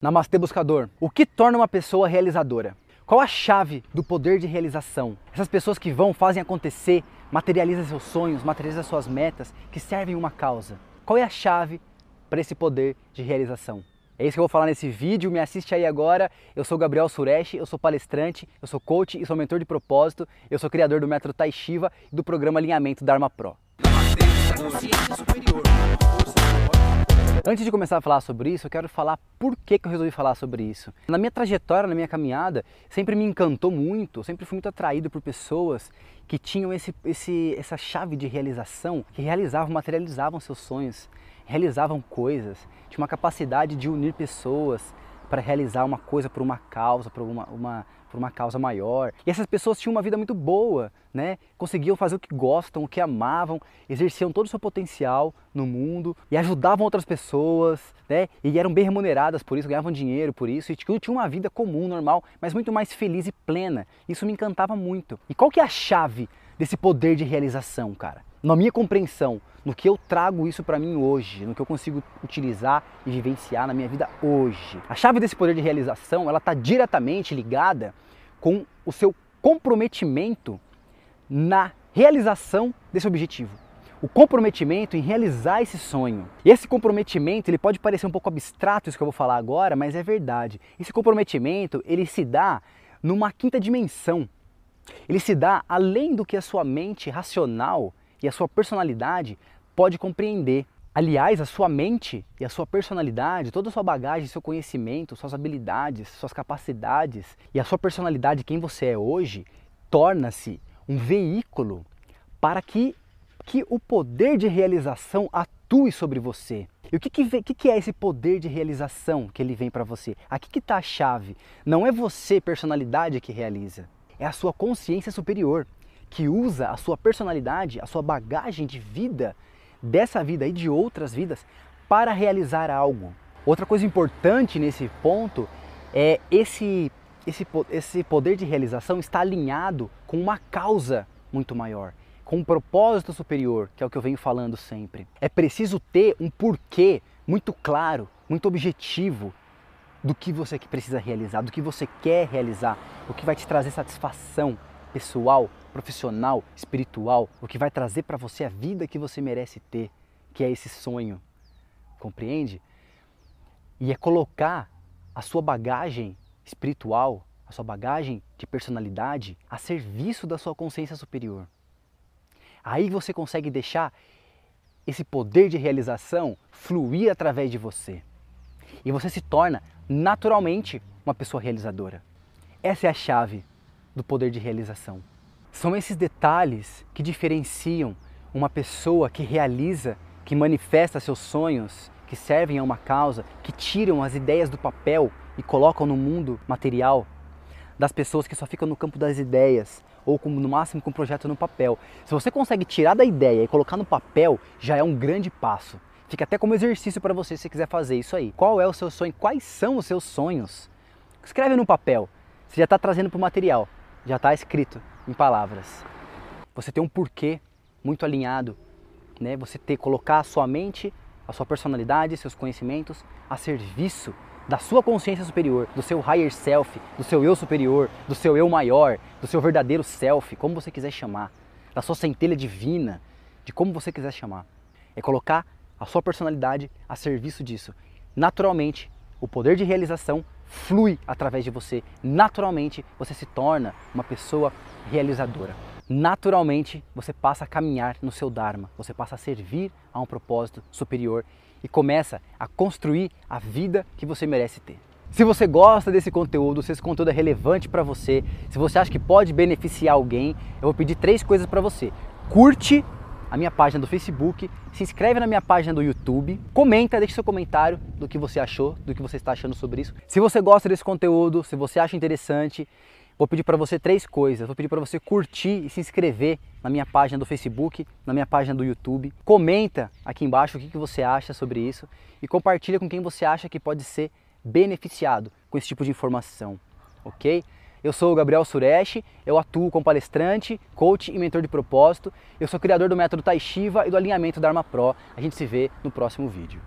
Namastê Buscador. O que torna uma pessoa realizadora? Qual a chave do poder de realização? Essas pessoas que vão, fazem acontecer, materializam seus sonhos, materializam suas metas, que servem uma causa. Qual é a chave para esse poder de realização? É isso que eu vou falar nesse vídeo, me assiste aí agora. Eu sou Gabriel Suresh, eu sou palestrante, eu sou coach e sou mentor de propósito, eu sou criador do método Tai Shiva e do programa Alinhamento Dharma Pro. Consciência superior. Antes de começar a falar sobre isso, eu quero falar por que, que eu resolvi falar sobre isso. Na minha trajetória, na minha caminhada, sempre me encantou muito, sempre fui muito atraído por pessoas que tinham esse, esse, essa chave de realização, que realizavam, materializavam seus sonhos, realizavam coisas, tinham uma capacidade de unir pessoas para realizar uma coisa por uma causa, por uma, uma por uma causa maior. E essas pessoas tinham uma vida muito boa, né? Conseguiam fazer o que gostam, o que amavam, exerciam todo o seu potencial no mundo e ajudavam outras pessoas, né? E eram bem remuneradas por isso, ganhavam dinheiro por isso e tinham uma vida comum, normal, mas muito mais feliz e plena. Isso me encantava muito. E qual que é a chave desse poder de realização, cara? Na minha compreensão, no que eu trago isso para mim hoje, no que eu consigo utilizar e vivenciar na minha vida hoje. A chave desse poder de realização, ela está diretamente ligada com o seu comprometimento na realização desse objetivo. O comprometimento em realizar esse sonho. E esse comprometimento, ele pode parecer um pouco abstrato isso que eu vou falar agora, mas é verdade. Esse comprometimento, ele se dá numa quinta dimensão. Ele se dá além do que a sua mente racional e a sua personalidade pode compreender. Aliás, a sua mente e a sua personalidade, toda a sua bagagem, seu conhecimento, suas habilidades, suas capacidades e a sua personalidade, quem você é hoje, torna-se um veículo para que, que o poder de realização atue sobre você. E o que, que, que, é esse poder de realização que ele vem para você? Aqui que está a chave. Não é você, personalidade, que realiza. É a sua consciência superior, que usa a sua personalidade, a sua bagagem de vida, dessa vida e de outras vidas, para realizar algo. Outra coisa importante nesse ponto é esse esse, esse poder de realização está alinhado com uma causa muito maior, com um propósito superior, que é o que eu venho falando sempre. É preciso ter um porquê muito claro, muito objetivo do que você precisa realizar, do que você quer realizar, o que vai te trazer satisfação pessoal, profissional, espiritual, o que vai trazer para você a vida que você merece ter, que é esse sonho. Compreende? E é colocar a sua bagagem espiritual, a sua bagagem de personalidade a serviço da sua consciência superior. Aí você consegue deixar esse poder de realização fluir através de você. E você se torna naturalmente uma pessoa realizadora. Essa é a chave do poder de realização. São esses detalhes que diferenciam uma pessoa que realiza, que manifesta seus sonhos, que servem a uma causa, que tiram as ideias do papel e colocam no mundo material das pessoas que só ficam no campo das ideias ou com, no máximo com o projeto no papel. Se você consegue tirar da ideia e colocar no papel, já é um grande passo. Fica até como exercício para você se quiser fazer isso aí. Qual é o seu sonho? Quais são os seus sonhos? Escreve no papel. Você já está trazendo para o material, já está escrito em palavras. Você tem um porquê muito alinhado, né? Você ter colocar a sua mente, a sua personalidade, seus conhecimentos a serviço da sua consciência superior, do seu higher self, do seu eu superior, do seu eu maior, do seu verdadeiro self, como você quiser chamar, da sua centelha divina, de como você quiser chamar. É colocar a sua personalidade a serviço disso. Naturalmente, o poder de realização flui através de você. Naturalmente, você se torna uma pessoa realizadora. Naturalmente, você passa a caminhar no seu Dharma, você passa a servir a um propósito superior e começa a construir a vida que você merece ter. Se você gosta desse conteúdo, se esse conteúdo é relevante para você, se você acha que pode beneficiar alguém, eu vou pedir três coisas para você. Curte a minha página do Facebook, se inscreve na minha página do YouTube, comenta, deixe seu comentário do que você achou, do que você está achando sobre isso. Se você gosta desse conteúdo, se você acha interessante, vou pedir para você três coisas. Vou pedir para você curtir e se inscrever na minha página do Facebook, na minha página do YouTube. Comenta aqui embaixo o que, que você acha sobre isso e compartilha com quem você acha que pode ser beneficiado com esse tipo de informação, ok? Eu sou o Gabriel Suresh, eu atuo como palestrante, coach e mentor de propósito. Eu sou criador do método Tai Shiva e do alinhamento Dharma Pro. A gente se vê no próximo vídeo.